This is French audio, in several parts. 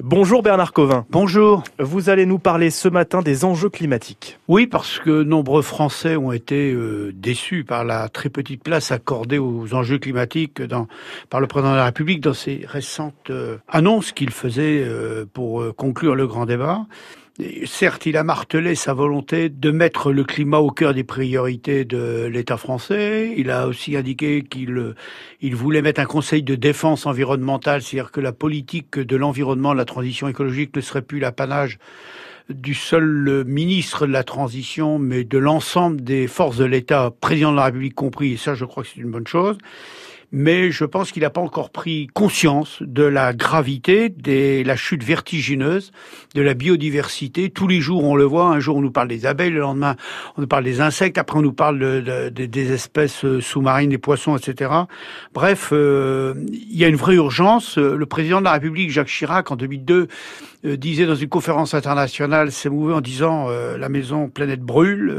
Bonjour Bernard Covin. Bonjour. Vous allez nous parler ce matin des enjeux climatiques. Oui, parce que nombreux Français ont été euh, déçus par la très petite place accordée aux enjeux climatiques dans, par le président de la République dans ses récentes euh, annonces qu'il faisait euh, pour conclure le grand débat certes, il a martelé sa volonté de mettre le climat au cœur des priorités de l'État français. Il a aussi indiqué qu'il il voulait mettre un conseil de défense environnementale, c'est-à-dire que la politique de l'environnement, la transition écologique ne serait plus l'apanage du seul ministre de la transition, mais de l'ensemble des forces de l'État, président de la République compris, et ça je crois que c'est une bonne chose mais je pense qu'il n'a pas encore pris conscience de la gravité de la chute vertigineuse de la biodiversité. Tous les jours, on le voit. Un jour, on nous parle des abeilles, le lendemain, on nous parle des insectes, après, on nous parle de, des espèces euh, sous-marines, des poissons, etc. Bref, euh, il y a une vraie urgence. Le président de la République, Jacques Chirac, en 2002, euh, disait dans une conférence internationale, s'est mouvé en disant la maison planète brûle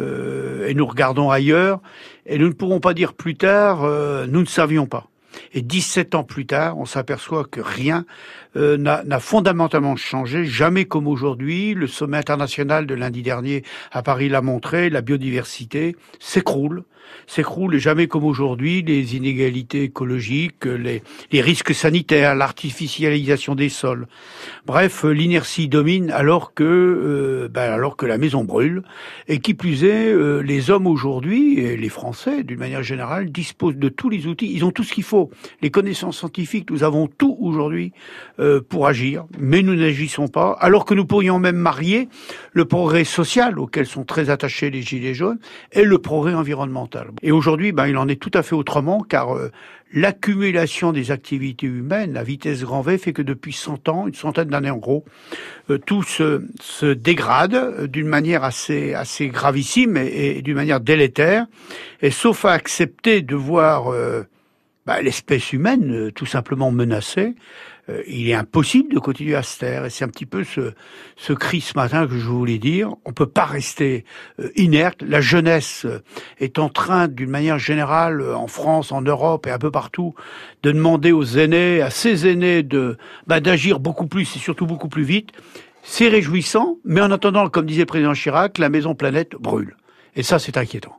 et nous regardons ailleurs et nous ne pourrons pas dire plus tard nous ne savions pas. Et 17 ans plus tard, on s'aperçoit que rien euh, n'a fondamentalement changé, jamais comme aujourd'hui. Le sommet international de lundi dernier à Paris l'a montré, la biodiversité s'écroule, s'écroule et jamais comme aujourd'hui. Les inégalités écologiques, les, les risques sanitaires, l'artificialisation des sols. Bref, l'inertie domine alors que, euh, ben alors que la maison brûle. Et qui plus est, euh, les hommes aujourd'hui, et les Français d'une manière générale, disposent de tous les outils. Ils ont tout ce qu'il faut les connaissances scientifiques, nous avons tout aujourd'hui euh, pour agir, mais nous n'agissons pas, alors que nous pourrions même marier le progrès social auquel sont très attachés les Gilets jaunes et le progrès environnemental. Et aujourd'hui, ben, il en est tout à fait autrement, car euh, l'accumulation des activités humaines à vitesse grand V fait que depuis 100 ans, une centaine d'années en gros, euh, tout se, se dégrade d'une manière assez, assez gravissime et, d'une manière délétère. Et sauf à accepter de voir bah, l'espèce humaine euh, tout simplement menacée, euh, il est impossible de continuer à se taire. Et c'est un petit peu ce, ce cri ce matin que je voulais dire. On peut pas rester euh, inerte. La jeunesse est en train, d'une manière générale, en France, en Europe et un peu partout, de demander aux aînés, à ces aînés, de bah, d'agir beaucoup plus et surtout beaucoup plus vite. C'est réjouissant, mais en attendant, comme disait le président Chirac, la maison planète brûle. Et ça, c'est inquiétant.